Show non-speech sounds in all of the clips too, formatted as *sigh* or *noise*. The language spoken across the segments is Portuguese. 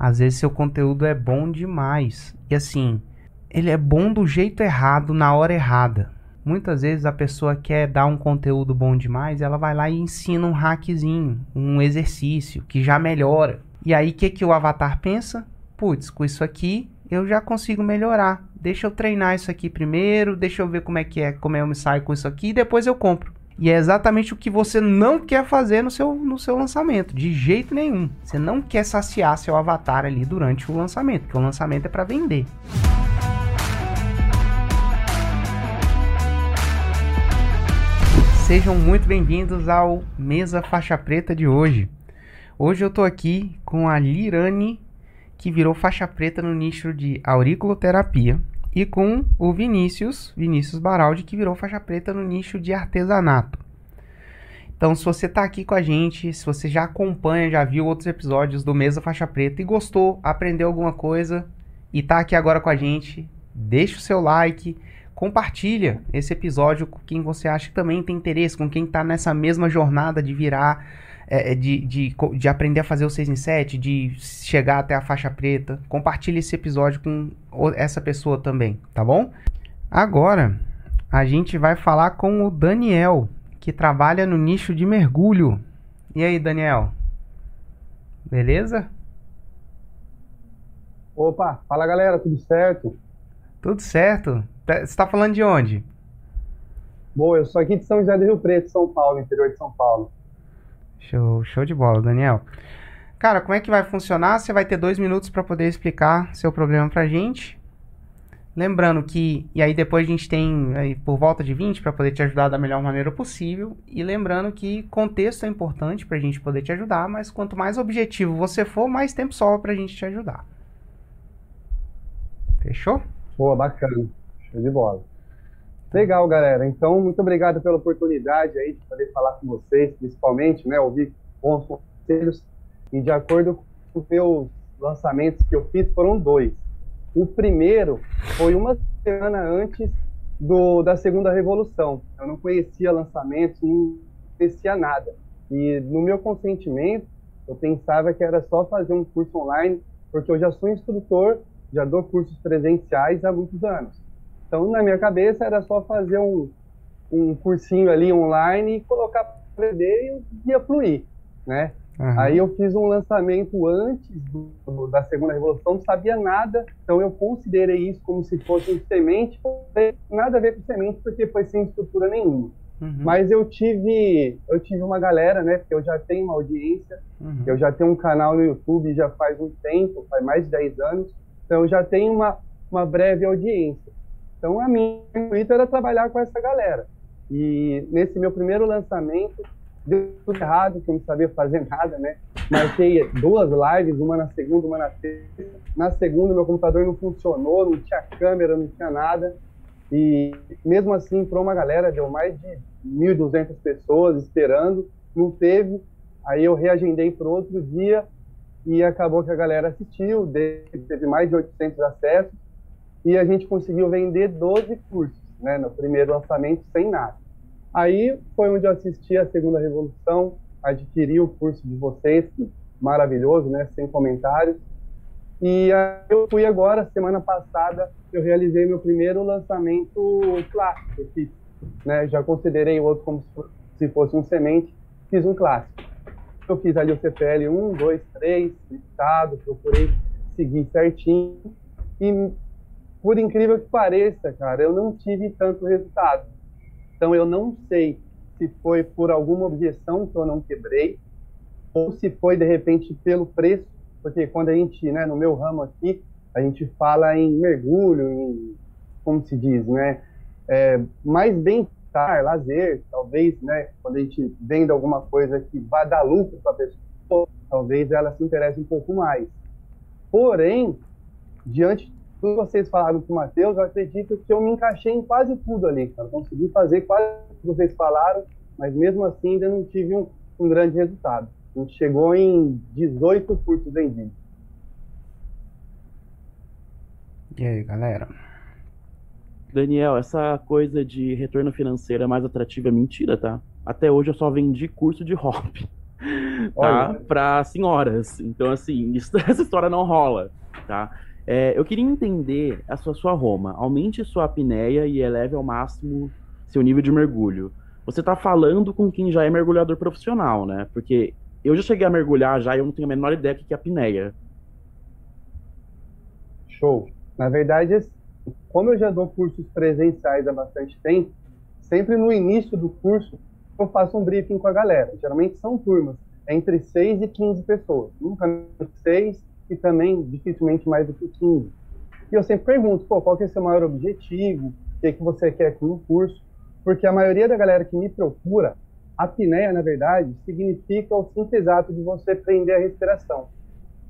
Às vezes seu conteúdo é bom demais. E assim, ele é bom do jeito errado, na hora errada. Muitas vezes a pessoa quer dar um conteúdo bom demais, ela vai lá e ensina um hackzinho, um exercício que já melhora. E aí o que, que o avatar pensa? Putz, com isso aqui eu já consigo melhorar. Deixa eu treinar isso aqui primeiro, deixa eu ver como é que é, como eu me saio com isso aqui e depois eu compro. E é exatamente o que você não quer fazer no seu, no seu lançamento, de jeito nenhum. Você não quer saciar seu avatar ali durante o lançamento, porque o lançamento é para vender. Sejam muito bem-vindos ao Mesa Faixa Preta de hoje. Hoje eu tô aqui com a Lirane, que virou faixa preta no nicho de auriculoterapia e com o Vinícius, Vinícius Baraldi, que virou faixa preta no nicho de artesanato. Então, se você está aqui com a gente, se você já acompanha, já viu outros episódios do Mesa Faixa Preta e gostou, aprendeu alguma coisa e está aqui agora com a gente, deixa o seu like, compartilha esse episódio com quem você acha que também tem interesse, com quem está nessa mesma jornada de virar é, é, de, de, de aprender a fazer o 6 em 7, de chegar até a faixa preta. Compartilhe esse episódio com essa pessoa também, tá bom? Agora, a gente vai falar com o Daniel, que trabalha no nicho de mergulho. E aí, Daniel? Beleza? Opa, fala galera, tudo certo? Tudo certo. Tá, você está falando de onde? Boa, eu sou aqui de São José do Rio Preto, São Paulo, interior de São Paulo. Show, show de bola, Daniel. Cara, como é que vai funcionar? Você vai ter dois minutos para poder explicar seu problema pra gente. Lembrando que, e aí depois a gente tem aí, por volta de 20 para poder te ajudar da melhor maneira possível. E lembrando que contexto é importante para a gente poder te ajudar, mas quanto mais objetivo você for, mais tempo sobra para a gente te ajudar. Fechou? Boa, bacana. Show de bola. Legal, galera. Então, muito obrigado pela oportunidade aí de poder falar com vocês, principalmente, né, ouvir bons conselhos. E de acordo com os meus lançamentos que eu fiz, foram dois. O primeiro foi uma semana antes do, da segunda revolução. Eu não conhecia lançamentos, não conhecia nada. E no meu consentimento, eu pensava que era só fazer um curso online, porque eu já sou instrutor, já dou cursos presenciais há muitos anos. Então, na minha cabeça, era só fazer um, um cursinho ali online e colocar para vender e ia fluir, né? Uhum. Aí eu fiz um lançamento antes do, do, da segunda revolução, não sabia nada, então eu considerei isso como se fosse um semente, nada a ver com semente, porque foi sem estrutura nenhuma. Uhum. Mas eu tive, eu tive uma galera, né? Porque eu já tenho uma audiência, uhum. eu já tenho um canal no YouTube já faz um tempo, faz mais de 10 anos, então eu já tenho uma, uma breve audiência. Então, a minha intuito era trabalhar com essa galera. E nesse meu primeiro lançamento, deu tudo errado, que eu não sabia fazer nada, né? Marquei duas lives, uma na segunda, uma na terça. Na segunda, meu computador não funcionou, não tinha câmera, não tinha nada. E mesmo assim, para uma galera, deu mais de 1.200 pessoas esperando, não teve. Aí eu reagendei para outro dia e acabou que a galera assistiu, teve mais de 800 acessos e a gente conseguiu vender 12 cursos, né, no primeiro lançamento sem nada. Aí foi onde eu assisti a segunda revolução, adquiri o curso de vocês, maravilhoso, né, sem comentários. E eu fui agora, semana passada, eu realizei meu primeiro lançamento clássico, fiz, né, já considerei o outro como se fosse um semente, fiz um clássico. Eu fiz ali o CPL 1, 2, 3, listado, procurei seguir certinho e por incrível que pareça, cara, eu não tive tanto resultado. Então eu não sei se foi por alguma objeção que eu não quebrei ou se foi de repente pelo preço, porque quando a gente, né, no meu ramo aqui, a gente fala em mergulho, em como se diz, né, é, mais bem-estar, lazer, talvez, né, quando a gente vende alguma coisa que vai dar lucro para a pessoa, talvez ela se interesse um pouco mais. Porém, diante tudo que vocês falaram com o Matheus, eu acredito que eu me encaixei em quase tudo ali, cara. Consegui fazer quase tudo que vocês falaram, mas mesmo assim ainda não tive um, um grande resultado. A gente chegou em 18 cursos vendidos. E aí, galera? Daniel, essa coisa de retorno financeiro é mais atrativa é mentira, tá? Até hoje eu só vendi curso de hop. *laughs* tá? Para senhoras. Então, assim, isso, *laughs* essa história não rola, tá? É, eu queria entender a sua, sua Roma. Aumente sua apneia e eleve ao máximo seu nível de mergulho. Você está falando com quem já é mergulhador profissional, né? Porque eu já cheguei a mergulhar já e eu não tenho a menor ideia do que é apneia. Show. Na verdade, como eu já dou cursos presenciais há bastante tempo, sempre no início do curso eu faço um briefing com a galera. Geralmente são turmas, entre 6 e 15 pessoas. Nunca 6 e também dificilmente mais do que 15. E eu sempre pergunto, pô, qual que é o seu maior objetivo? O que, é que você quer com o curso? Porque a maioria da galera que me procura, a apneia, na verdade, significa o simples ato de você prender a respiração.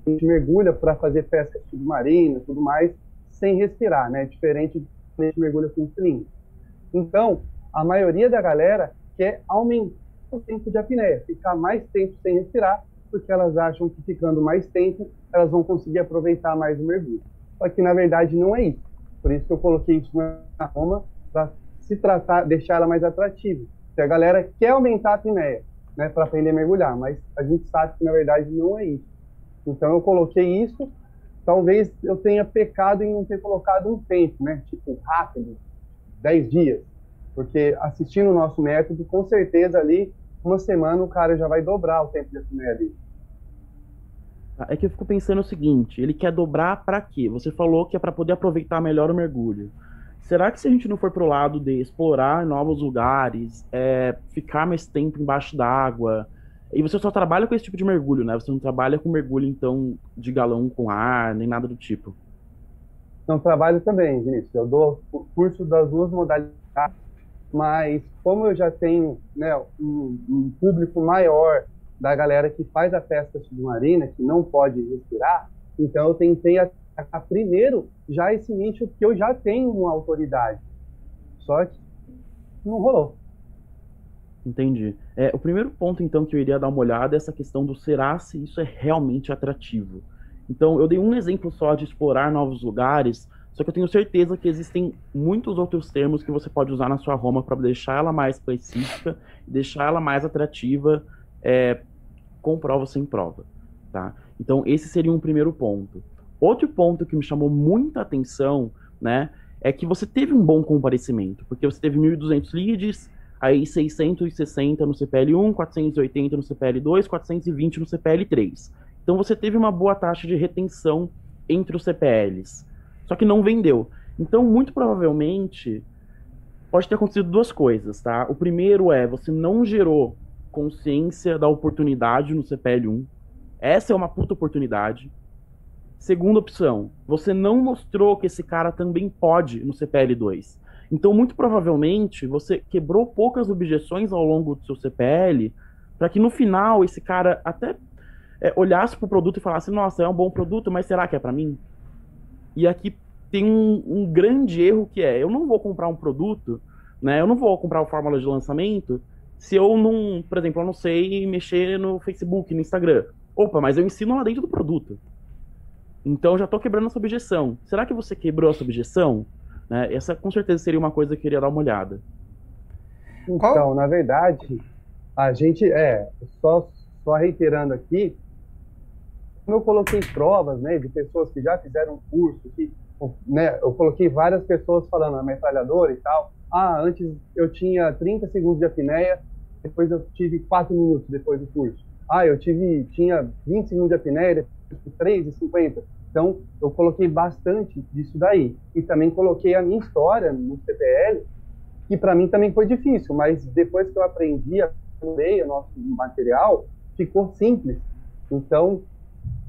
A gente mergulha para fazer pesca submarina tudo mais, sem respirar, né? Diferente de a gente mergulha com cilindro. Então, a maioria da galera quer aumentar o tempo de apneia, ficar mais tempo sem respirar, porque elas acham que ficando mais tempo, elas vão conseguir aproveitar mais o mergulho. Só que, na verdade, não é isso. Por isso que eu coloquei isso na Roma, para se tratar, deixar ela mais atrativa. Se a galera quer aumentar a apneia, né, para aprender a mergulhar, mas a gente sabe que, na verdade, não é isso. Então, eu coloquei isso. Talvez eu tenha pecado em não ter colocado um tempo, né, tipo, rápido, 10 dias porque assistindo o nosso método, com certeza ali, uma semana o cara já vai dobrar o tempo de apneia ali. É que eu fico pensando o seguinte, ele quer dobrar para quê? Você falou que é para poder aproveitar melhor o mergulho. Será que se a gente não for pro lado de explorar novos lugares, é, ficar mais tempo embaixo d'água, e você só trabalha com esse tipo de mergulho, né? Você não trabalha com mergulho, então, de galão com ar, nem nada do tipo. Não trabalho também, Vinícius. Eu dou curso das duas modalidades mas como eu já tenho né, um, um, público maior da galera que faz a pesca submarina, que não pode respirar, então eu tentei atacar primeiro já esse nicho que eu já tenho uma autoridade. Só que não rolou. Entendi. É, o primeiro ponto, então, que eu iria dar uma olhada é essa questão do será se isso é realmente atrativo. Então, eu dei um exemplo só de explorar novos lugares, só que eu tenho certeza que existem muitos outros termos que você pode usar na sua Roma para deixar ela mais específica, deixar ela mais atrativa, é, com prova ou sem prova, tá? Então esse seria um primeiro ponto. Outro ponto que me chamou muita atenção, né, é que você teve um bom comparecimento, porque você teve 1.200 leads, aí 660 no CPL1, 480 no CPL2, 420 no CPL3. Então você teve uma boa taxa de retenção entre os CPLs. Só que não vendeu. Então, muito provavelmente, pode ter acontecido duas coisas, tá? O primeiro é, você não gerou consciência da oportunidade no CPL1. Essa é uma puta oportunidade. Segunda opção, você não mostrou que esse cara também pode no CPL2. Então, muito provavelmente, você quebrou poucas objeções ao longo do seu CPL, para que no final esse cara até é, olhasse para o produto e falasse: Nossa, é um bom produto, mas será que é para mim? E aqui tem um, um, grande erro que é, eu não vou comprar um produto, né? Eu não vou comprar a fórmula de lançamento se eu não, por exemplo, eu não sei mexer no Facebook, no Instagram. Opa, mas eu ensino lá dentro do produto. Então eu já estou quebrando essa objeção. Será que você quebrou essa objeção? Né? Essa com certeza seria uma coisa que eu queria dar uma olhada. Então, na verdade, a gente é só só reiterando aqui, como eu coloquei provas, né, de pessoas que já fizeram curso, que, né, eu coloquei várias pessoas falando a metralhadora e tal. Ah, antes eu tinha 30 segundos de apneia, depois eu tive 4 minutos depois do curso. Ah, eu tive tinha 20 segundos de apneia, depois 3 e 50. Então, eu coloquei bastante disso daí. E também coloquei a minha história no CPL, que para mim também foi difícil, mas depois que eu aprendi a ler o nosso material, ficou simples. Então,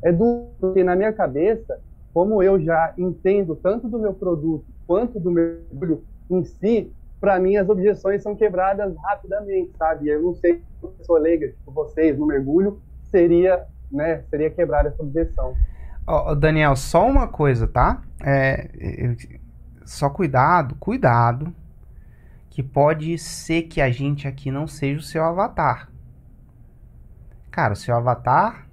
é duro, porque na minha cabeça, como eu já entendo tanto do meu produto quanto do mergulho em si, para mim as objeções são quebradas rapidamente, sabe? Eu não sei se pessoa leiga, tipo vocês, no mergulho, seria, né, seria quebrar essa objeção. Oh, Daniel, só uma coisa, tá? É, só cuidado, cuidado, que pode ser que a gente aqui não seja o seu avatar. Cara, o seu avatar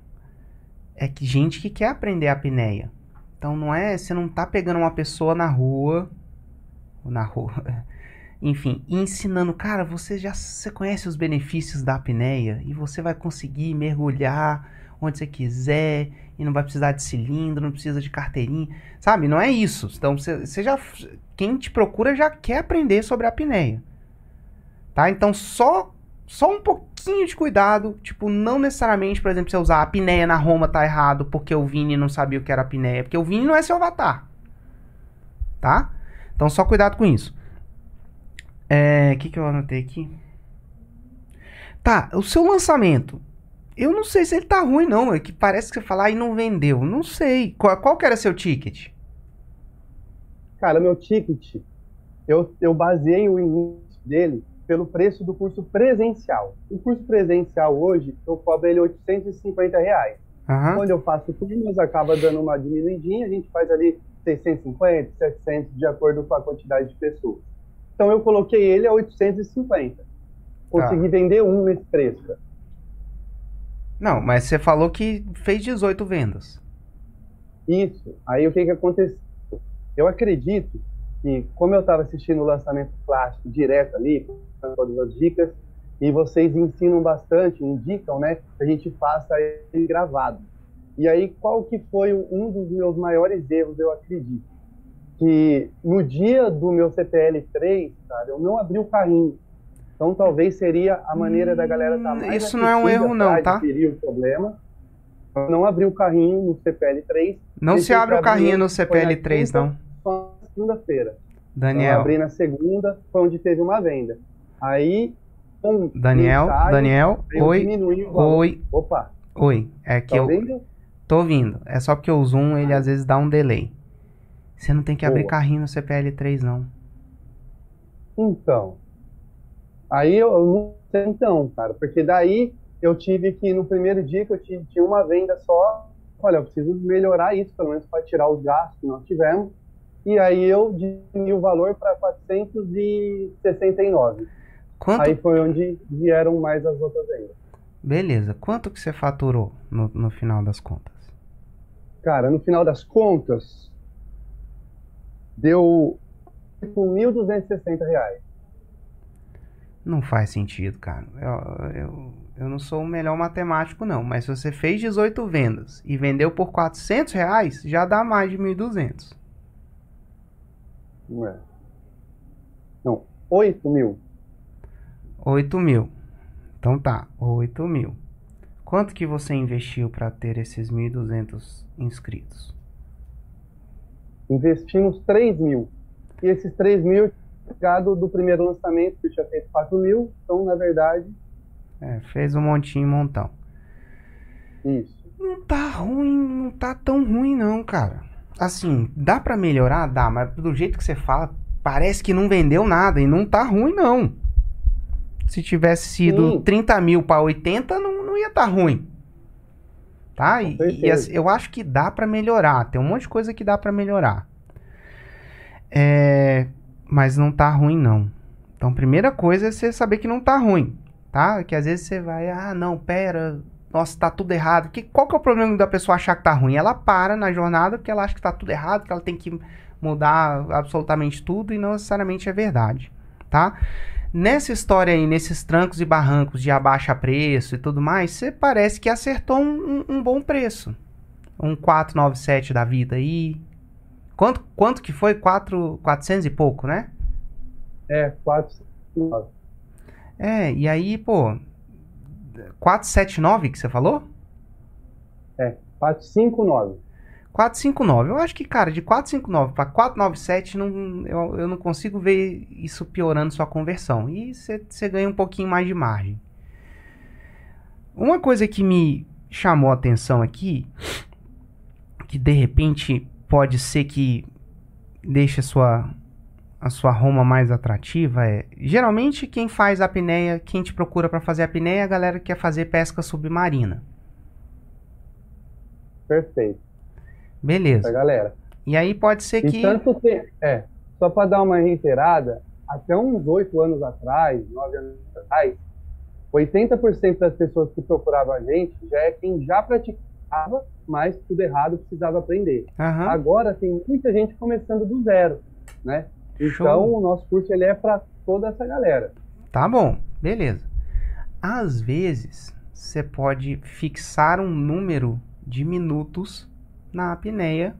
é que gente que quer aprender a apneia. Então não é, você não tá pegando uma pessoa na rua, na rua, *laughs* enfim, ensinando, cara, você já você conhece os benefícios da apneia e você vai conseguir mergulhar onde você quiser e não vai precisar de cilindro, não precisa de carteirinha, sabe? Não é isso. Então você, você já quem te procura já quer aprender sobre a apneia. Tá? Então só só um pouquinho de cuidado, tipo, não necessariamente, por exemplo, você usar a apneia na Roma tá errado porque o Vini não sabia o que era apneia, porque o Vini não é seu avatar. Tá? Então só cuidado com isso. É, o que, que eu anotei aqui? Tá, o seu lançamento. Eu não sei se ele tá ruim, não. É que parece que você falar e não vendeu. Não sei. Qual, qual que era seu ticket? Cara, meu ticket, eu, eu baseei o início dele pelo preço do curso presencial. O curso presencial hoje, eu cobro ele 850 reais. Uhum. Quando eu faço turmas, acaba dando uma diminuidinha, a gente faz ali 650, 700, de acordo com a quantidade de pessoas. Então eu coloquei ele a 850. Consegui tá. vender um nesse preço. Não, mas você falou que fez 18 vendas. Isso. Aí o que, que aconteceu? Eu acredito que, como eu estava assistindo o lançamento clássico direto ali, todas as dicas, e vocês ensinam bastante, indicam, né, que a gente faça ele gravado. E aí, qual que foi um dos meus maiores erros, eu acredito? que no dia do meu CPL 3, cara, eu não abri o carrinho. Então talvez seria a maneira da galera estar tá hum, mais Isso não é um erro não, tá? o problema. Eu não abri o carrinho no CPL 3. Não se abre o carrinho no CPL 3, não. Segunda-feira. Daniel. Eu abri na segunda, foi onde teve uma venda. Aí um Daniel, Daniel, oi. Oi. Opa. Oi. É que tá eu ouvindo? tô ouvindo. É só porque o Zoom ele às vezes dá um delay. Você não tem que abrir carrinho no CPL3, não. Então. Aí eu, eu não sei então, cara, porque daí eu tive que, no primeiro dia que eu tive, tinha uma venda só, olha, eu preciso melhorar isso, pelo menos para tirar os gastos que nós tivemos. E aí eu diminui o valor para 469. Quanto... Aí foi onde vieram mais as outras vendas. Beleza. Quanto que você faturou no, no final das contas? Cara, no final das contas, deu R$ 1.260. Não faz sentido, cara. Eu, eu, eu não sou o melhor matemático, não. Mas se você fez 18 vendas e vendeu por 400 reais, já dá mais de 1.200. Não é. Não, 8 mil. 8 mil. Então tá, 8 mil. Quanto que você investiu para ter esses 1.200 inscritos? investimos 3 mil. E esses 3 mil pegado do primeiro lançamento, que tinha feito 4 mil, então, na verdade... É, fez um montinho montão. Isso. Não tá ruim, não tá tão ruim não, cara. Assim, dá para melhorar? Dá, mas do jeito que você fala, parece que não vendeu nada e não tá ruim não. Se tivesse sido Sim. 30 mil para 80, não, não ia tá ruim tá? E, e assim, eu acho que dá para melhorar. Tem um monte de coisa que dá para melhorar. É, mas não tá ruim não. Então, primeira coisa é você saber que não tá ruim, tá? Que às vezes você vai, ah, não, pera, nossa, tá tudo errado. Que, qual que é o problema da pessoa achar que tá ruim? Ela para na jornada porque ela acha que tá tudo errado, que ela tem que mudar absolutamente tudo e não necessariamente é verdade, tá? Nessa história aí, nesses trancos e barrancos de abaixa preço e tudo mais, você parece que acertou um, um, um bom preço. Um 497 da vida aí. Quanto, quanto que foi? 4, 400 e pouco, né? É, 479. É, e aí, pô, 479 que você falou? É, 459. 459. Eu acho que, cara, de 459 para 497, não, eu, eu não consigo ver isso piorando sua conversão. E você ganha um pouquinho mais de margem. Uma coisa que me chamou a atenção aqui, que de repente pode ser que deixe a sua, a sua Roma mais atrativa, é geralmente quem faz apneia, quem te procura para fazer apneia, é a galera que quer fazer pesca submarina. Perfeito. Beleza. galera. E aí pode ser e que. Tanto é, só para dar uma reiterada, até uns oito anos atrás, nove anos atrás, 80% das pessoas que procuravam a gente já é quem já praticava, mas tudo errado precisava aprender. Agora tem muita gente começando do zero, né? Então Show. o nosso curso ele é para toda essa galera. Tá bom, beleza. Às vezes, você pode fixar um número de minutos na apneia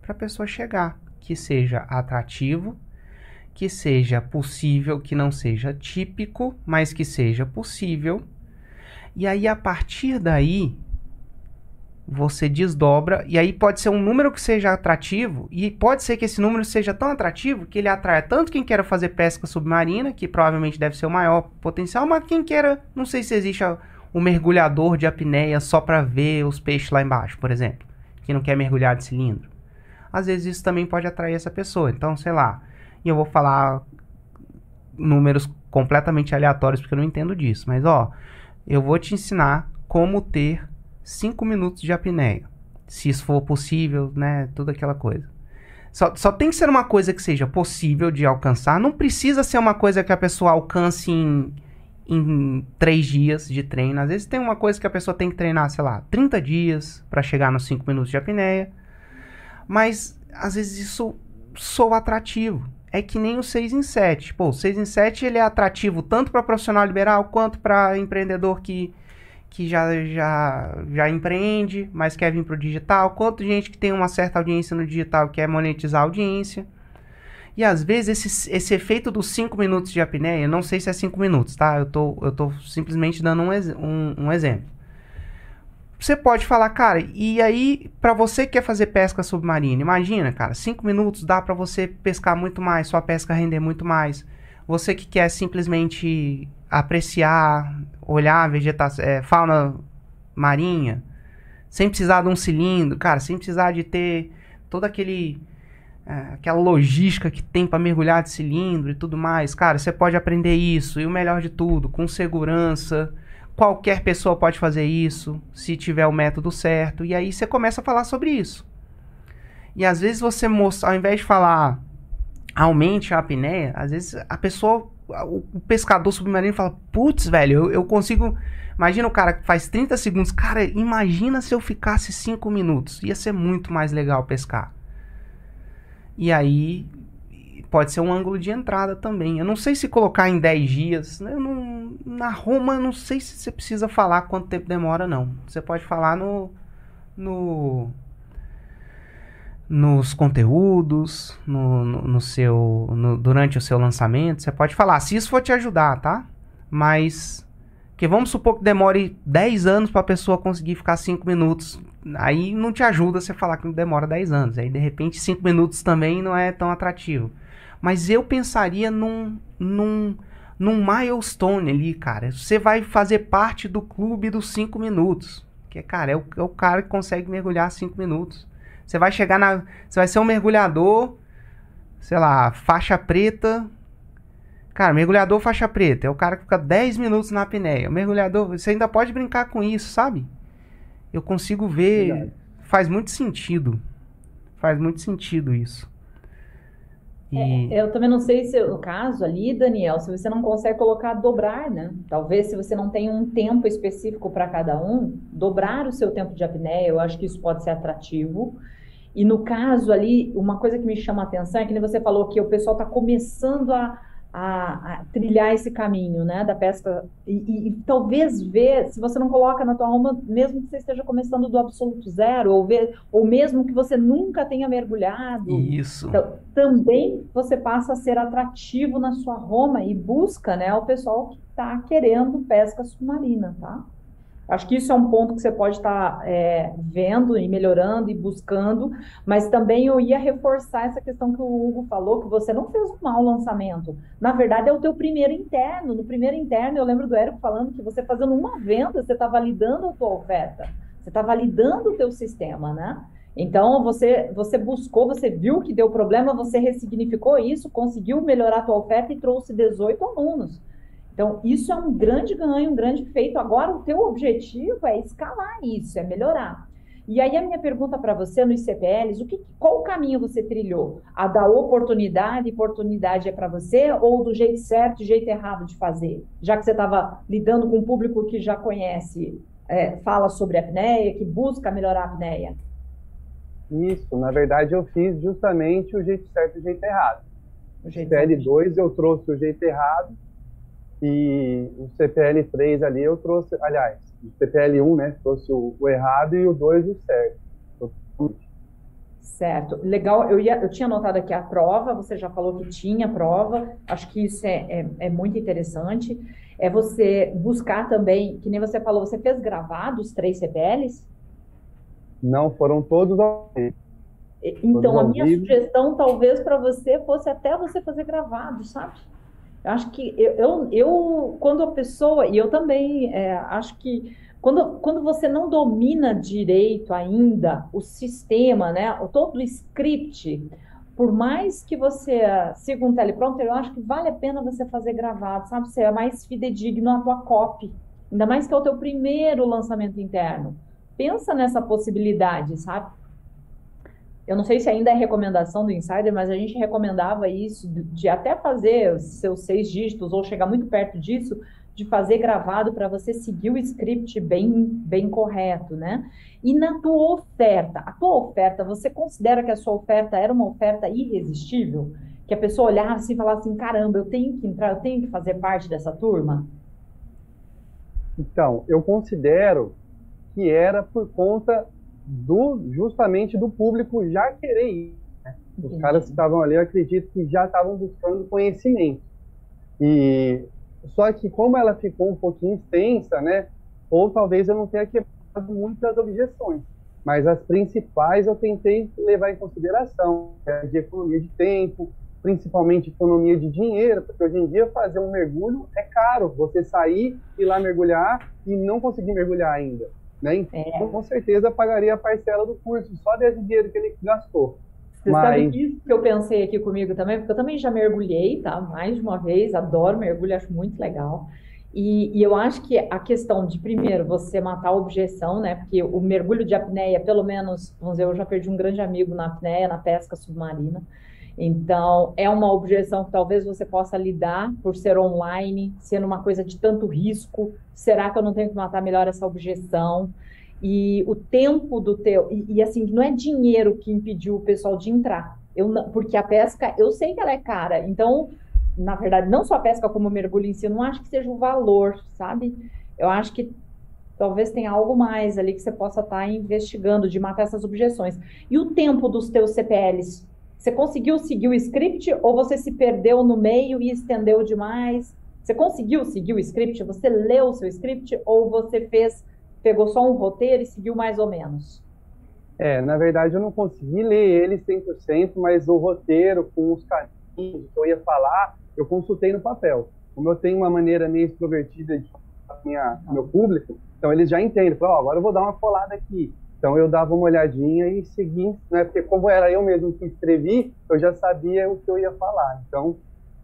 para a pessoa chegar, que seja atrativo, que seja possível, que não seja típico, mas que seja possível. E aí a partir daí você desdobra e aí pode ser um número que seja atrativo e pode ser que esse número seja tão atrativo que ele atraia tanto quem queira fazer pesca submarina, que provavelmente deve ser o maior potencial, mas quem queira, não sei se existe um mergulhador de apneia só para ver os peixes lá embaixo, por exemplo, que não quer mergulhar de cilindro. Às vezes isso também pode atrair essa pessoa. Então, sei lá, e eu vou falar números completamente aleatórios porque eu não entendo disso, mas ó, eu vou te ensinar como ter 5 minutos de apneia. Se isso for possível, né? Tudo aquela coisa. Só, só tem que ser uma coisa que seja possível de alcançar. Não precisa ser uma coisa que a pessoa alcance em, em 3 dias de treino. Às vezes tem uma coisa que a pessoa tem que treinar, sei lá, 30 dias para chegar nos 5 minutos de apneia. Mas às vezes isso soa atrativo. É que nem o 6 em 7. Pô, o 6 em 7 ele é atrativo tanto para profissional liberal quanto para empreendedor que que já, já, já empreende, mas quer vir para o digital, quanto gente que tem uma certa audiência no digital quer monetizar a audiência. E às vezes esse, esse efeito dos 5 minutos de apneia, não sei se é 5 minutos, tá? Eu tô, eu tô simplesmente dando um, um, um exemplo. Você pode falar, cara, e aí, para você que quer fazer pesca submarina, imagina, cara, 5 minutos dá para você pescar muito mais, sua pesca render muito mais. Você que quer simplesmente apreciar, olhar a vegetação, é, fauna marinha, sem precisar de um cilindro, cara, sem precisar de ter toda aquele é, aquela logística que tem para mergulhar de cilindro e tudo mais, cara, você pode aprender isso e o melhor de tudo, com segurança. Qualquer pessoa pode fazer isso, se tiver o método certo, e aí você começa a falar sobre isso. E às vezes você mostra, ao invés de falar aumente a apneia, às vezes a pessoa, o, pescador submarino fala, putz, velho, eu, eu, consigo. Imagina o cara que faz 30 segundos. Cara, imagina se eu ficasse 5 minutos. Ia ser muito mais legal pescar. E aí pode ser um ângulo de entrada também. Eu não sei se colocar em 10 dias. Né? Não, na Roma, não sei se você precisa falar quanto tempo demora, não. Você pode falar no. no nos conteúdos, no, no, no seu, no, durante o seu lançamento. Você pode falar, se isso for te ajudar, tá? Mas que vamos supor que demore 10 anos para a pessoa conseguir ficar 5 minutos. Aí não te ajuda você falar que demora 10 anos. Aí de repente 5 minutos também não é tão atrativo. Mas eu pensaria num, num, num milestone ali, cara. Você vai fazer parte do clube dos 5 minutos. Que, cara, é o, é o cara que consegue mergulhar 5 minutos. Você vai chegar na. Você vai ser um mergulhador, sei lá, faixa preta. Cara, mergulhador faixa preta é o cara que fica 10 minutos na apneia. O mergulhador, você ainda pode brincar com isso, sabe? Eu consigo ver. Verdade. Faz muito sentido. Faz muito sentido isso. E... É, eu também não sei se no caso ali, Daniel, se você não consegue colocar dobrar, né? Talvez se você não tem um tempo específico para cada um, dobrar o seu tempo de apneia, eu acho que isso pode ser atrativo. E no caso ali, uma coisa que me chama a atenção é que você falou que o pessoal está começando a, a, a, trilhar esse caminho, né, da pesca e, e, talvez ver, se você não coloca na tua alma, mesmo que você esteja começando do absoluto zero, ou ver, ou mesmo que você nunca tenha mergulhado, isso, então, também você passa a ser atrativo na sua Roma e busca, né, o pessoal que está querendo pesca submarina, tá? Acho que isso é um ponto que você pode estar tá, é, vendo e melhorando e buscando, mas também eu ia reforçar essa questão que o Hugo falou, que você não fez um mau lançamento. Na verdade, é o teu primeiro interno. No primeiro interno, eu lembro do Érico falando que você fazendo uma venda, você está validando a tua oferta, você está validando o teu sistema, né? Então, você, você buscou, você viu que deu problema, você ressignificou isso, conseguiu melhorar a tua oferta e trouxe 18 alunos. Então, isso é um grande ganho, um grande feito. Agora, o teu objetivo é escalar isso, é melhorar. E aí a minha pergunta para você no ICPLs, o que, qual caminho você trilhou? A da oportunidade, oportunidade é para você, ou do jeito certo, jeito errado de fazer? Já que você estava lidando com um público que já conhece, é, fala sobre a apneia, que busca melhorar a apneia. Isso, na verdade eu fiz justamente o jeito certo e o jeito errado. O CPL2 eu trouxe o jeito errado e o CPL3 ali eu trouxe, aliás, o CPL1, né, trouxe o, o errado e o 2 o certo. Certo, legal. Eu, ia, eu tinha anotado aqui a prova, você já falou que tinha prova, acho que isso é, é, é, muito interessante. É você buscar também, que nem você falou, você fez gravado os três CPLs? Não, foram todos ao vivo. Então, a minha sugestão, talvez, para você fosse até você fazer gravado, sabe? Acho que eu, eu, eu quando a pessoa, e eu também é, acho que quando, quando você não domina direito ainda o sistema, né, todo o script, por mais que você siga um teleprompter, eu acho que vale a pena você fazer gravado, sabe? Você é mais fidedigno à tua copy. Ainda mais que é o teu primeiro lançamento interno. Pensa nessa possibilidade, sabe? Eu não sei se ainda é recomendação do Insider, mas a gente recomendava isso, de, de até fazer seus seis dígitos ou chegar muito perto disso, de fazer gravado para você seguir o script bem, bem correto, né? E na tua oferta, a tua oferta, você considera que a sua oferta era uma oferta irresistível? Que a pessoa olhasse e falasse assim, caramba, eu tenho que entrar, eu tenho que fazer parte dessa turma? Então, eu considero que era por conta do justamente do público já querer ir. Né? Os Entendi. caras que estavam ali, eu acredito que já estavam buscando conhecimento. E só que como ela ficou um pouquinho extensa, né? Ou talvez eu não tenha quebrado muitas objeções, mas as principais eu tentei levar em consideração, é de economia de tempo, principalmente economia de dinheiro, porque hoje em dia fazer um mergulho é caro. Você sair e lá mergulhar e não conseguir mergulhar ainda. Né? Então, é. com certeza pagaria a parcela do curso, só desse dinheiro que ele gastou. Você Mas... sabe que isso que eu pensei aqui comigo também, porque eu também já mergulhei, tá? Mais de uma vez, adoro mergulho, acho muito legal. E, e, eu acho que a questão de, primeiro, você matar a objeção, né? Porque o mergulho de apneia, pelo menos, vamos dizer, eu já perdi um grande amigo na apneia, na pesca submarina. Então, é uma objeção que talvez você possa lidar por ser online, sendo uma coisa de tanto risco. Será que eu não tenho que matar melhor essa objeção? E o tempo do teu. E, e assim, não é dinheiro que impediu o pessoal de entrar. Eu, porque a pesca, eu sei que ela é cara. Então, na verdade, não só a pesca como o mergulho em si, eu não acho que seja o valor, sabe? Eu acho que talvez tenha algo mais ali que você possa estar tá investigando de matar essas objeções. E o tempo dos teus CPLs você conseguiu seguir o script ou você se perdeu no meio e estendeu demais? Você conseguiu seguir o script? Você leu o seu script ou você fez, pegou só um roteiro e seguiu mais ou menos? É, na verdade eu não consegui ler ele 100%, mas o roteiro com os carinhos que eu ia falar, eu consultei no papel. Como eu tenho uma maneira meio extrovertida de minha, meu público, então eles já entendem. Falam, oh, agora eu vou dar uma colada aqui. Então eu dava uma olhadinha e segui, né? Porque como era eu mesmo que escrevi, eu já sabia o que eu ia falar. Então,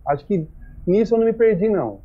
acho que nisso eu não me perdi, não.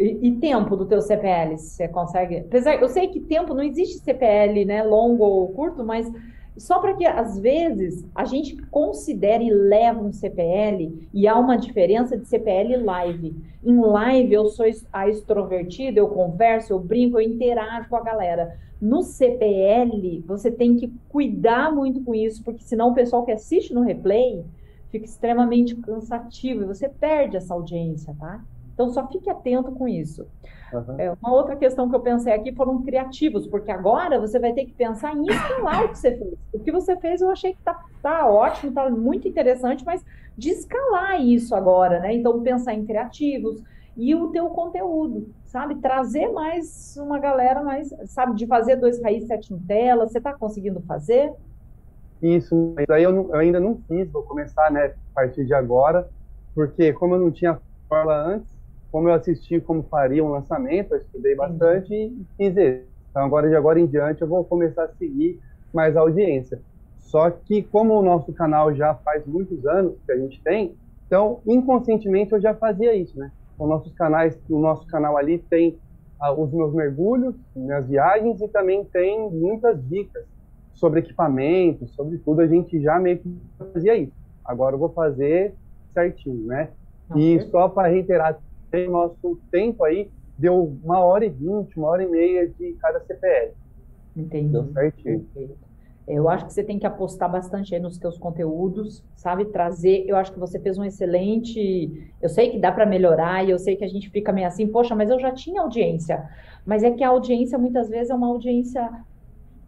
E, e tempo do teu CPL, você consegue? Apesar, eu sei que tempo não existe CPL, né? Longo ou curto, mas só para que às vezes a gente considere e leve um CPL e há uma diferença de CPL e live. Em live eu sou a extrovertida, eu converso, eu brinco, eu interajo com a galera. No CPL, você tem que cuidar muito com isso, porque senão o pessoal que assiste no replay fica extremamente cansativo e você perde essa audiência, tá? Então só fique atento com isso. Uhum. É, uma outra questão que eu pensei aqui foram criativos, porque agora você vai ter que pensar em escalar o que você fez. O que você fez eu achei que tá, tá ótimo, tá muito interessante, mas de escalar isso agora, né? Então pensar em criativos, e o teu conteúdo, sabe? Trazer mais uma galera mais, sabe, de fazer dois raízes, sete Nutella, você está conseguindo fazer? Isso, mas aí eu, não, eu, ainda não fiz, vou começar, né, a partir de agora, porque como eu não tinha fórmula antes, como eu assisti como faria um lançamento, eu estudei bastante e fiz isso. Então agora de agora em diante eu vou começar a seguir mais a audiência. Só que como o nosso canal já faz muitos anos que a gente tem, então inconscientemente eu já fazia isso, né? os nossos canais, no nosso canal ali tem ah, os meus mergulhos, minhas viagens e também tem muitas dicas sobre equipamentos, sobre tudo. A gente já meio que fazia isso. Agora eu vou fazer certinho, né? E só para reiterar, o nosso tempo aí deu uma hora e vinte, uma hora e meia de cada CPL. Entendi. Deu certinho. Eu acho que você tem que apostar bastante aí nos seus conteúdos, sabe? Trazer. Eu acho que você fez um excelente. Eu sei que dá para melhorar e eu sei que a gente fica meio assim, poxa, mas eu já tinha audiência. Mas é que a audiência muitas vezes é uma audiência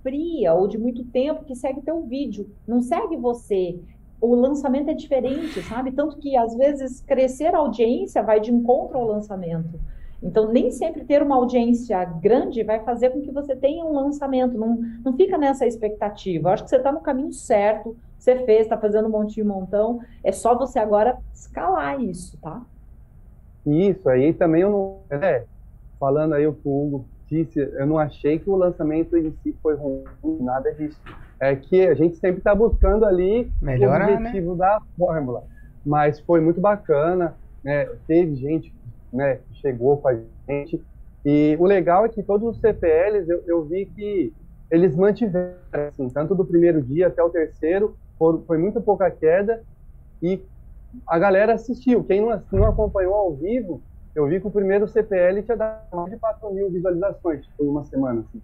fria ou de muito tempo que segue teu vídeo, não segue você. O lançamento é diferente, sabe? Tanto que às vezes crescer a audiência vai de encontro ao lançamento. Então, nem sempre ter uma audiência grande vai fazer com que você tenha um lançamento. Não, não fica nessa expectativa. Eu acho que você está no caminho certo. Você fez, está fazendo um montinho montão. É só você agora escalar isso, tá? Isso, aí também eu não. É, falando aí o que o Hugo disse, eu não achei que o lançamento em si foi ruim, nada disso. É que a gente sempre está buscando ali Melhorar, o objetivo né? da fórmula. Mas foi muito bacana, né? Teve gente né, chegou com a gente. E o legal é que todos os CPLs eu, eu vi que eles mantiveram, assim, tanto do primeiro dia até o terceiro, foi, foi muito pouca queda e a galera assistiu. Quem não, não acompanhou ao vivo, eu vi que o primeiro CPL tinha dado mais de 4 mil visualizações por uma semana. Assim.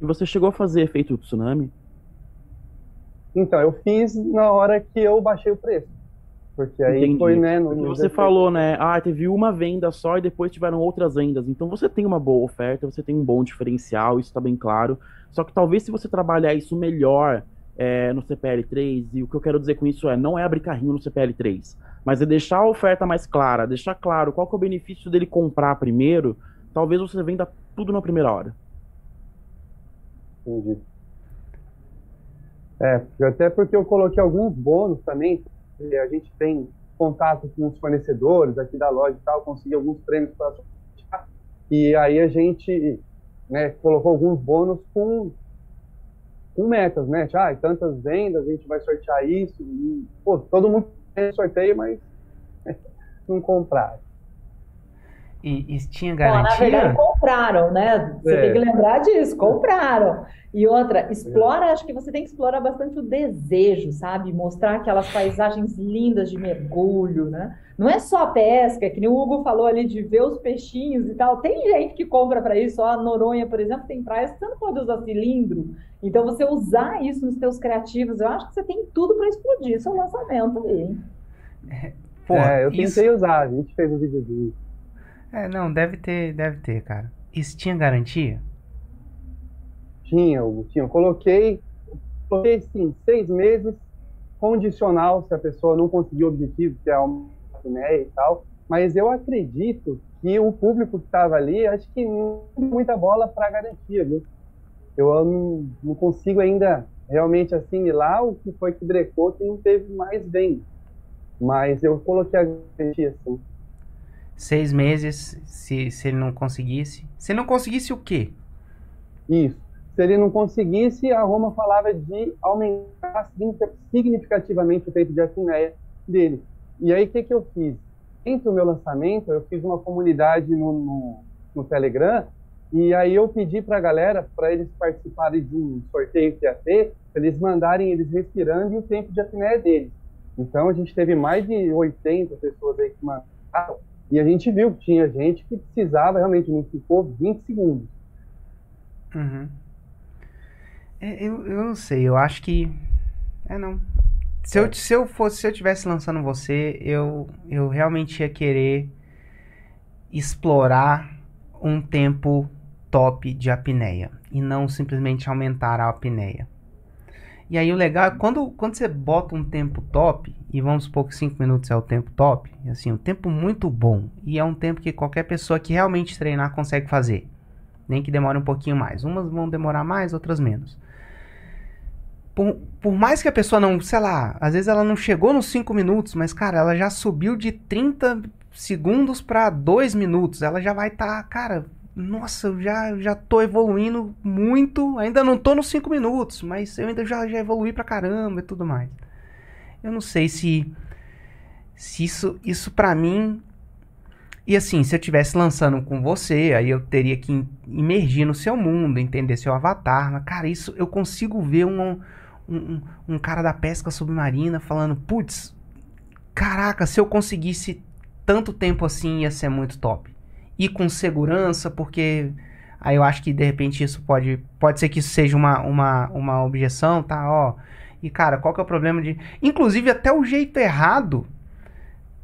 E você chegou a fazer efeito tsunami? Então, eu fiz na hora que eu baixei o preço. Porque aí Entendi. foi, né? No, você falou, né? Ah, teve uma venda só e depois tiveram outras vendas. Então você tem uma boa oferta, você tem um bom diferencial, isso tá bem claro. Só que talvez se você trabalhar isso melhor é, no CPL3, e o que eu quero dizer com isso é, não é abrir carrinho no CPL3, mas é deixar a oferta mais clara, deixar claro qual que é o benefício dele comprar primeiro, talvez você venda tudo na primeira hora. Entendi. É, até porque eu coloquei alguns bônus também, a gente tem contato com os fornecedores aqui da loja e tal, consegui alguns prêmios para. E aí a gente né, colocou alguns bônus com, com metas, né? Ah, tantas vendas, a gente vai sortear isso. E, pô, todo mundo tem sorteio, mas *laughs* não compraram. E, e tinha garantia? Bom, na verdade, compraram, né? Você é. tem que lembrar disso, compraram. E outra, explora, acho que você tem que explorar bastante o desejo, sabe? Mostrar aquelas paisagens lindas de mergulho, né? Não é só a pesca, que nem o Hugo falou ali de ver os peixinhos e tal. Tem gente que compra para isso. Ó, a Noronha, por exemplo, tem praias que você não pode usar cilindro. Então, você usar isso nos seus criativos, eu acho que você tem tudo para explodir seu lançamento hein? É, é, eu tentei isso... usar, a gente fez um vídeo disso. É, não, deve ter, deve ter, cara. Isso tinha garantia? Tinha, Hugo, tinha. Eu coloquei, coloquei sim, seis meses, condicional se a pessoa não conseguir o objetivo, que é a né, e tal. Mas eu acredito que o público que estava ali, acho que muita bola para garantia, viu? Eu não, não, consigo ainda realmente assimilar o que foi que brecou, que não teve mais bem. Mas eu coloquei a garantia, sim seis meses se, se ele não conseguisse. Se ele não conseguisse o quê? Isso. Se ele não conseguisse, a Roma falava de aumentar significativamente o tempo de apneia dele. E aí, o que, que eu fiz? Entre o meu lançamento, eu fiz uma comunidade no, no, no Telegram, e aí eu pedi para a galera, para eles participarem de um sorteio que ia ter, eles mandarem eles respirando e o tempo de apneia deles. Então, a gente teve mais de 80 pessoas aí que mandaram, e a gente viu que tinha gente que precisava realmente, não ficou 20 segundos. Uhum. É, eu, eu não sei, eu acho que. É não. Se eu, é. se eu fosse, se eu tivesse lançando você, eu, eu realmente ia querer explorar um tempo top de apneia e não simplesmente aumentar a apneia. E aí o legal é quando, quando você bota um tempo top, e vamos supor que 5 minutos é o tempo top, assim, um tempo muito bom. E é um tempo que qualquer pessoa que realmente treinar consegue fazer. Nem que demore um pouquinho mais. Umas vão demorar mais, outras menos. Por, por mais que a pessoa não, sei lá, às vezes ela não chegou nos 5 minutos, mas cara, ela já subiu de 30 segundos para 2 minutos. Ela já vai estar, tá, cara, nossa, eu já, já tô evoluindo muito. Ainda não tô nos 5 minutos, mas eu ainda já, já evolui pra caramba e tudo mais. Eu não sei se, se isso, isso pra mim. E assim, se eu estivesse lançando com você, aí eu teria que imergir no seu mundo, entender seu avatar. Mas, cara, isso eu consigo ver um, um, um cara da pesca submarina falando: putz, caraca, se eu conseguisse tanto tempo assim ia ser muito top e com segurança, porque Aí eu acho que de repente isso pode. Pode ser que isso seja uma, uma, uma objeção, tá? Ó. E cara, qual que é o problema de. Inclusive, até o jeito errado,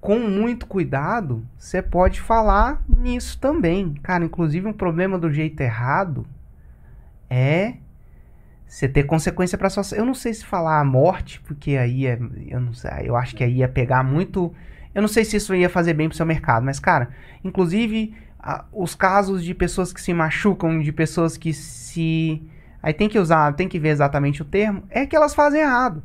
com muito cuidado, você pode falar nisso também. Cara, inclusive um problema do jeito errado é você ter consequência para sua. Eu não sei se falar a morte, porque aí é. Eu não sei. Eu acho que aí ia pegar muito. Eu não sei se isso ia fazer bem pro seu mercado, mas, cara, inclusive a, os casos de pessoas que se machucam, de pessoas que se. Aí tem que usar, tem que ver exatamente o termo, é que elas fazem errado.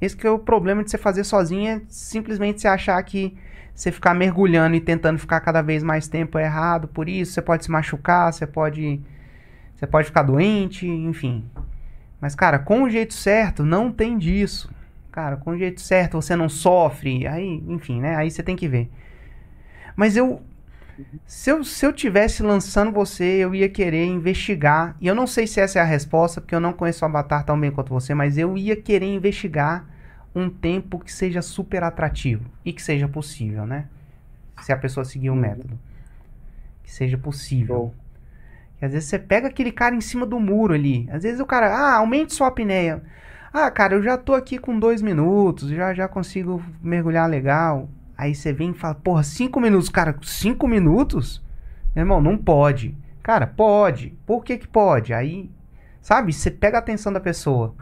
Esse que é o problema de você fazer sozinho, é simplesmente você achar que você ficar mergulhando e tentando ficar cada vez mais tempo é errado, por isso você pode se machucar, você pode você pode ficar doente, enfim. Mas, cara, com o jeito certo, não tem disso. Cara, com o jeito certo, você não sofre. Aí, enfim, né? Aí você tem que ver. Mas eu. Se eu, se eu tivesse lançando você, eu ia querer investigar. E eu não sei se essa é a resposta, porque eu não conheço o Avatar tão bem quanto você, mas eu ia querer investigar um tempo que seja super atrativo. E que seja possível, né? Se a pessoa seguir o um método. Que seja possível. Que às vezes você pega aquele cara em cima do muro ali. Às vezes o cara, ah, aumente sua apneia. Ah, cara, eu já tô aqui com dois minutos, já já consigo mergulhar legal. Aí você vem e fala, porra, cinco minutos. Cara, cinco minutos? Meu irmão, não pode. Cara, pode. Por que que pode? Aí, sabe, você pega a atenção da pessoa.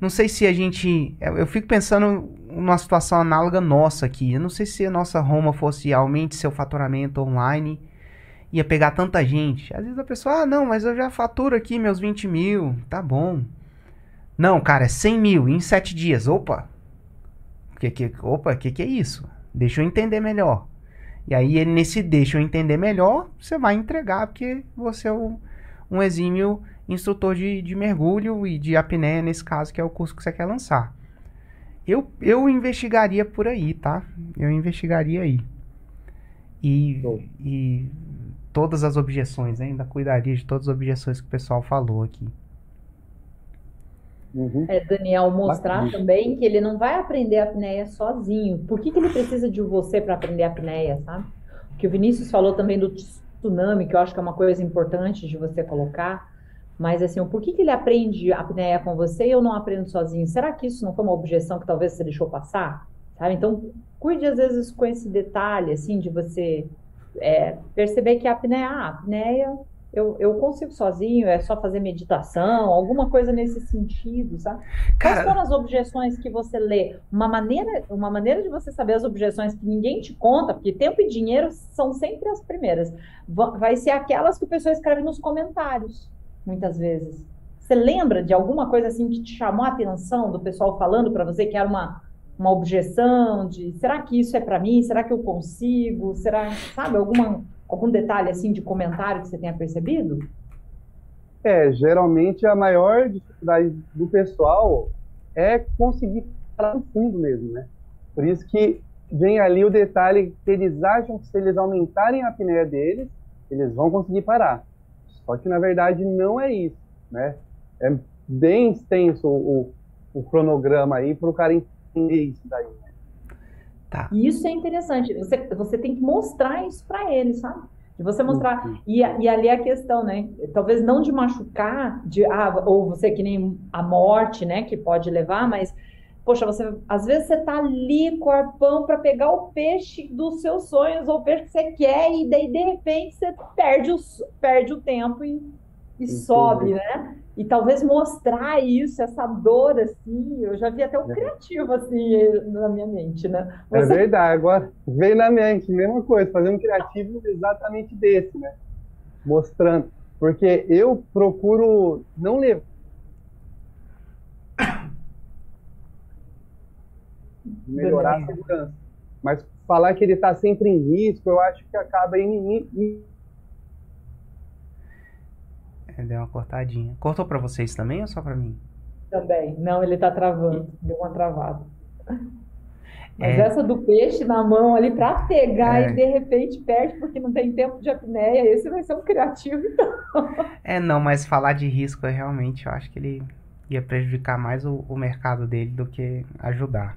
Não sei se a gente. Eu fico pensando numa situação análoga nossa aqui. Eu não sei se a nossa Roma fosse aumente seu faturamento online ia pegar tanta gente. Às vezes a pessoa, ah, não, mas eu já faturo aqui meus 20 mil, tá bom. Não, cara, é 100 mil em 7 dias. Opa! Que, que, opa, o que, que é isso? Deixa eu entender melhor. E aí, nesse deixa eu entender melhor, você vai entregar, porque você é um, um exímio instrutor de, de mergulho e de apneia, nesse caso, que é o curso que você quer lançar. Eu, eu investigaria por aí, tá? Eu investigaria aí. E, e todas as objeções, né? ainda cuidaria de todas as objeções que o pessoal falou aqui. Uhum. É, Daniel, mostrar Bacana. também que ele não vai aprender a apneia sozinho. Por que, que ele precisa de você para aprender a apneia, sabe? Que o Vinícius falou também do tsunami, que eu acho que é uma coisa importante de você colocar. Mas assim, por que, que ele aprende a apneia com você e eu não aprendo sozinho? Será que isso não foi uma objeção que talvez você deixou passar? Sabe? Então, cuide às vezes com esse detalhe, assim, de você é, perceber que a apneia, ah, a apneia eu, eu consigo sozinho, é só fazer meditação, alguma coisa nesse sentido, sabe? Cara... Quais foram as objeções que você lê? Uma maneira, uma maneira de você saber as objeções que ninguém te conta, porque tempo e dinheiro são sempre as primeiras, vai ser aquelas que o pessoal escreve nos comentários, muitas vezes. Você lembra de alguma coisa assim que te chamou a atenção do pessoal falando para você que era uma uma objeção de será que isso é para mim? Será que eu consigo? Será, sabe, alguma, algum detalhe assim de comentário que você tenha percebido? É, geralmente a maior dificuldade do pessoal é conseguir falar no fundo mesmo, né? Por isso que vem ali o detalhe que eles acham que se eles aumentarem a apneia deles, eles vão conseguir parar. Só que na verdade não é isso, né? É bem extenso o, o cronograma aí para o cara isso daí. Tá. E isso é interessante. Você, você tem que mostrar isso para ele, sabe? De você mostrar. Uhum. E, e ali é a questão, né? Talvez não de machucar, de, ah, ou você que nem a morte, né? Que pode levar, mas poxa, você às vezes você tá ali com o arpão para pegar o peixe dos seus sonhos ou o peixe que você quer e daí de repente você perde o, perde o tempo e, e sobe, né? E talvez mostrar isso, essa dor, assim, eu já vi até um é. criativo, assim, na minha mente, né? É Você... É verdade, agora veio na mente, mesma coisa, fazer um criativo exatamente desse, né? Mostrando. Porque eu procuro não levar. Melhorar a segurança. Mas falar que ele está sempre em risco, eu acho que acaba indo é, deu uma cortadinha. Cortou para vocês também ou só para mim? Também. Não, ele tá travando. Deu uma travada. Mas é... essa do peixe na mão ali para pegar é... e de repente perde porque não tem tempo de apneia, esse vai ser um criativo então. *laughs* É, não, mas falar de risco é realmente, eu acho que ele ia prejudicar mais o, o mercado dele do que ajudar.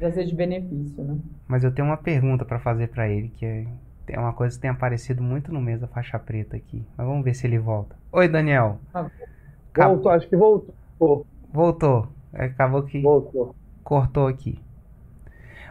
Ia ser de benefício, né? Mas eu tenho uma pergunta para fazer para ele que é Tem uma coisa que tem aparecido muito no mês da faixa preta aqui. Mas vamos ver se ele volta. Oi, Daniel. Voltou, acho que voltou. Voltou. É, acabou que Voltou. cortou aqui.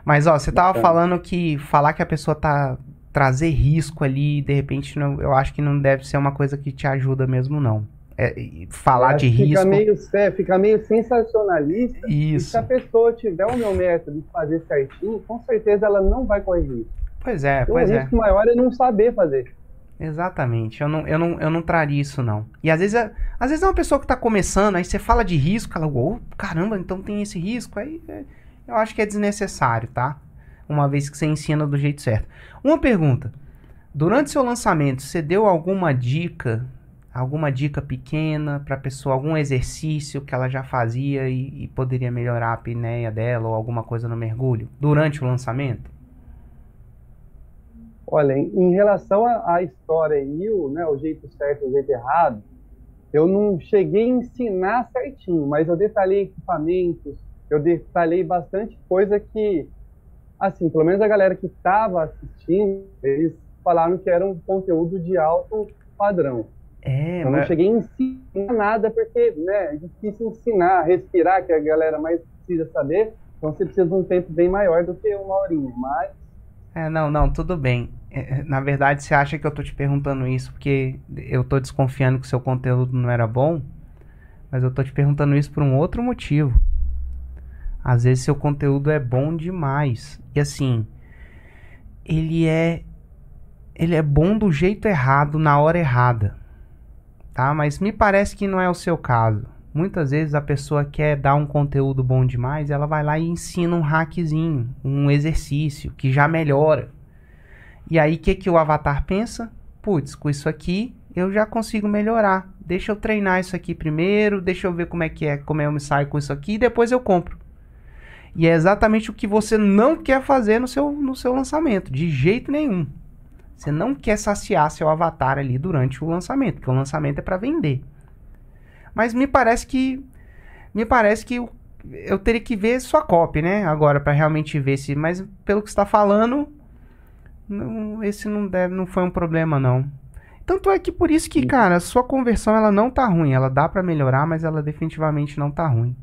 Mas ó, você tava falando que falar que a pessoa tá trazer risco ali, de repente, não, eu acho que não deve ser uma coisa que te ajuda mesmo, não. É, falar de que risco. Fica meio, é, fica meio sensacionalista. E Isso. se a pessoa tiver o meu método de fazer certinho, com certeza ela não vai correr risco. Pois é, Porque pois o é. risco maior é não saber fazer. Exatamente. Eu não, eu, não, eu não traria isso, não. E às vezes, é, às vezes é uma pessoa que tá começando, aí você fala de risco, ela, oh, caramba, então tem esse risco. Aí é, eu acho que é desnecessário, tá? Uma vez que você ensina do jeito certo. Uma pergunta. Durante seu lançamento, você deu alguma dica, alguma dica pequena pra pessoa, algum exercício que ela já fazia e, e poderia melhorar a apneia dela ou alguma coisa no mergulho durante o lançamento? Olha, em relação à história e o, né, o jeito certo e o jeito errado, eu não cheguei a ensinar certinho, mas eu detalhei equipamentos, eu detalhei bastante coisa que, assim, pelo menos a galera que estava assistindo, eles falaram que era um conteúdo de alto padrão. É, Eu não mas- cheguei a ensinar nada, porque né, é difícil ensinar, respirar, que a galera mais precisa saber. Então você precisa de um tempo bem maior do que uma horinha. Mas É, não, não, tudo bem. É, Na verdade, você acha que eu tô te perguntando isso porque eu tô desconfiando que seu conteúdo não era bom, mas eu tô te perguntando isso por um outro motivo. Às vezes seu conteúdo é bom demais. E assim, ele é ele é bom do jeito errado na hora errada. Tá? Mas me parece que não é o seu caso. Muitas vezes a pessoa quer dar um conteúdo bom demais, ela vai lá e ensina um hackzinho, um exercício que já melhora. E aí o que, que o avatar pensa? Putz, com isso aqui eu já consigo melhorar. Deixa eu treinar isso aqui primeiro, deixa eu ver como é que é, como eu me saio com isso aqui e depois eu compro. E é exatamente o que você não quer fazer no seu, no seu lançamento, de jeito nenhum. Você não quer saciar seu avatar ali durante o lançamento, porque o lançamento é para vender. Mas me parece que me parece que eu, eu teria que ver sua copy, né? Agora para realmente ver se, mas pelo que está falando, não- esse não deve, não foi um problema não. Tanto é que por isso que, cara, a sua conversão ela não tá ruim, ela dá para melhorar, mas ela definitivamente não tá ruim.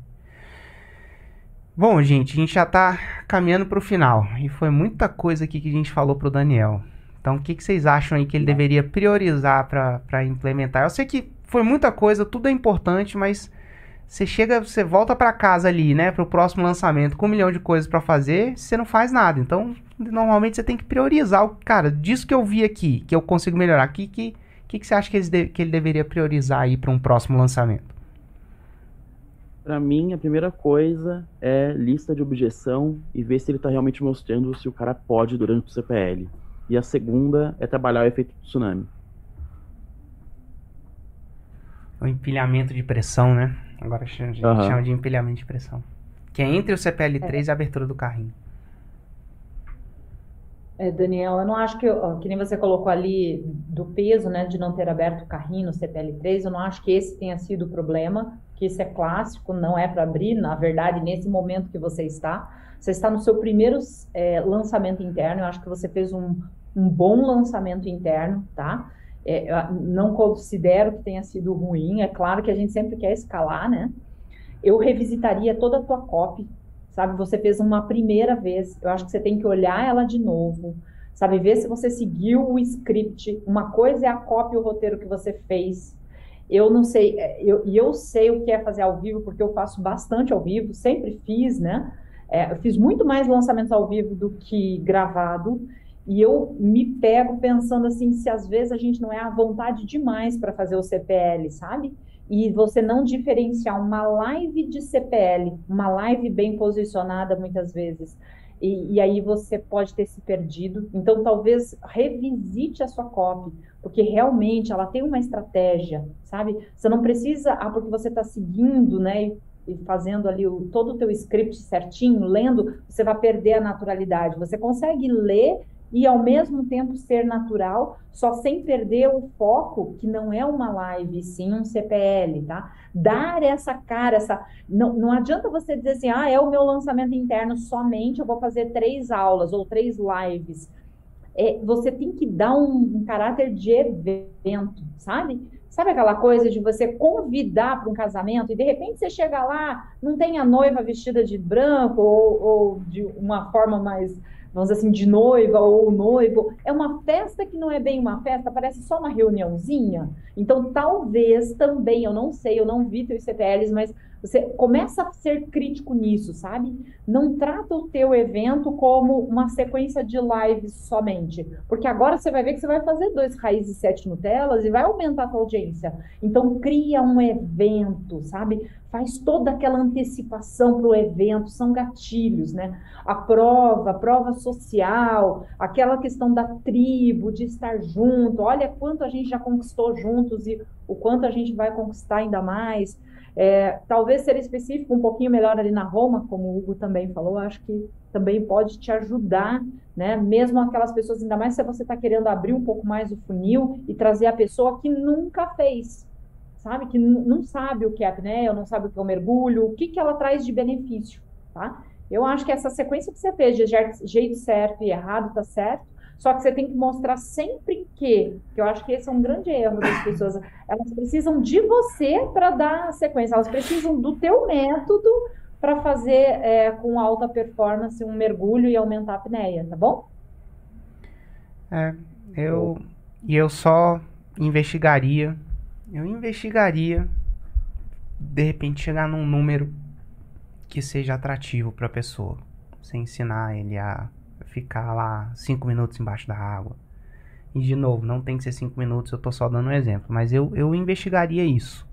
Bom, gente, a gente já tá caminhando pro final e foi muita coisa aqui que a gente falou pro Daniel. Então, o que, que vocês acham aí que ele deveria priorizar para implementar? Eu sei que foi muita coisa, tudo é importante, mas você chega, você volta para casa ali, né, pro próximo lançamento com um milhão de coisas para fazer, você não faz nada. Então, normalmente você tem que priorizar o cara, disso que eu vi aqui, que eu consigo melhorar. O que, que, que, que você acha que, eles de- que ele deveria priorizar aí para um próximo lançamento? Pra mim, a primeira coisa é lista de objeção e ver se ele tá realmente mostrando se o cara pode durante o CPL. E a segunda é trabalhar o efeito tsunami. O empilhamento de pressão, né? Agora a gente Aham. chama de empilhamento de pressão. Que é entre o CPL3 e a abertura do carrinho. É, Daniel, eu não acho que, ó, que nem você colocou ali do peso, né, de não ter aberto o carrinho no CPL3, eu não acho que esse tenha sido o problema, que isso é clássico, não é para abrir, na verdade, nesse momento que você está, você está no seu primeiro é, lançamento interno, eu acho que você fez um, um bom lançamento interno, tá? É, eu não considero que tenha sido ruim, é claro que a gente sempre quer escalar, né? Eu revisitaria toda a tua copy, sabe? Você fez uma primeira vez, eu acho que você tem que olhar ela de novo, sabe? Ver se você seguiu o script. Uma coisa é a e o roteiro que você fez. Eu não sei, é, eu, e eu sei o que é fazer ao vivo, porque eu faço bastante ao vivo, sempre fiz, né? É, eu fiz muito mais lançamentos ao vivo do que gravado. E eu me pego pensando assim, se às vezes a gente não é à vontade demais para fazer o CPL, sabe? E você não diferenciar uma live de CPL, uma live bem posicionada muitas vezes, e, e aí você pode ter se perdido. Então, talvez revisite a sua copy, porque realmente ela tem uma estratégia, sabe? Você não precisa, ah, porque você está seguindo, né? E, fazendo ali o, todo o teu script certinho, lendo, você vai perder a naturalidade. Você consegue ler e ao mesmo tempo ser natural, só sem perder o foco, que não é uma live, sim um CPL, tá? Dar essa cara, essa. Não, não adianta você dizer assim, ah, é o meu lançamento interno somente, eu vou fazer três aulas ou três lives. é, você tem que dar um, um caráter de evento, sabe? Sabe aquela coisa de você convidar para um casamento e de repente você chega lá, não tem a noiva vestida de branco ou, ou de uma forma mais vamos dizer assim, de noiva ou noivo. É uma festa que não é bem uma festa, parece só uma reuniãozinha. Então, talvez também, eu não sei, eu não vi teus CPLs, mas você começa a ser crítico nisso, sabe? Não trata o teu evento como uma sequência de lives somente. Porque agora você vai ver que você vai fazer dois raízes e sete Nutelas e vai aumentar a tua audiência. Então, cria um evento, sabe? Faz toda aquela antecipação para o evento, são gatilhos, né? A prova, a prova social, aquela questão da tribo, de estar junto. Olha quanto a gente já conquistou juntos e o quanto a gente vai conquistar ainda mais. É, talvez ser específico um pouquinho melhor ali na Roma, como o Hugo também falou, acho que também pode te ajudar, né? Mesmo aquelas pessoas, ainda mais se você está querendo abrir um pouco mais o funil e trazer a pessoa que nunca fez, sabe? Que não sabe o que é apneia, não sabe o que é o mergulho, o que, que ela traz de benefício, tá? Eu acho que essa sequência que você fez de jeito certo e errado tá certo, só que você tem que mostrar sempre que, que eu acho que esse é um grande erro das pessoas, elas precisam de você para dar sequência, elas precisam do teu método para fazer é, com alta performance um mergulho e aumentar a apneia, tá bom? É, eu e eu só investigaria, eu investigaria de repente chegar num número que seja atrativo para a pessoa, sem ensinar ele a ficar lá cinco minutos embaixo da água. E de novo, não tem que ser cinco minutos, eu tô só dando um exemplo, mas eu, eu investigaria isso.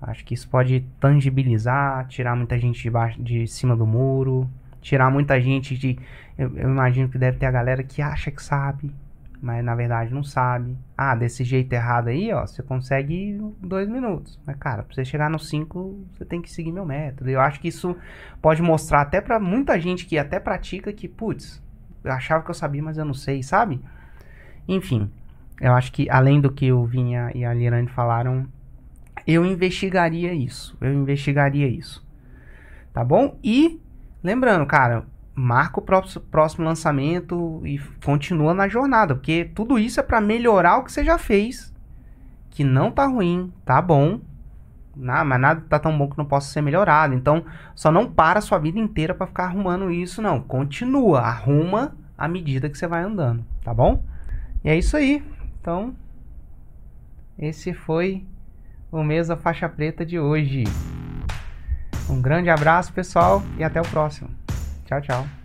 Acho que isso pode tangibilizar, tirar muita gente de, baixo, de cima do muro, tirar muita gente de. Eu, eu imagino que deve ter a galera que acha que sabe, mas na verdade não sabe. Ah, desse jeito errado aí, ó, você consegue dois minutos. Mas, cara, pra você chegar nos cinco, você tem que seguir meu método. Eu acho que isso pode mostrar até para muita gente que até pratica que, putz, eu achava que eu sabia, mas eu não sei, sabe? Enfim, eu acho que além do que o Vinha e a Lirane falaram, eu investigaria isso. Eu investigaria isso. Tá bom? E lembrando, cara, marca o próximo lançamento e continua na jornada, porque tudo isso é para melhorar o que você já fez, que não tá ruim, tá bom, não, mas nada tá tão bom que não possa ser melhorado. Então, só não para a sua vida inteira para ficar arrumando isso, não. Continua, arruma à medida que você vai andando, tá bom? E é isso aí. Então, esse foi o Mesa Faixa Preta de hoje. Um grande abraço, pessoal, e até o próximo. Tchau, tchau.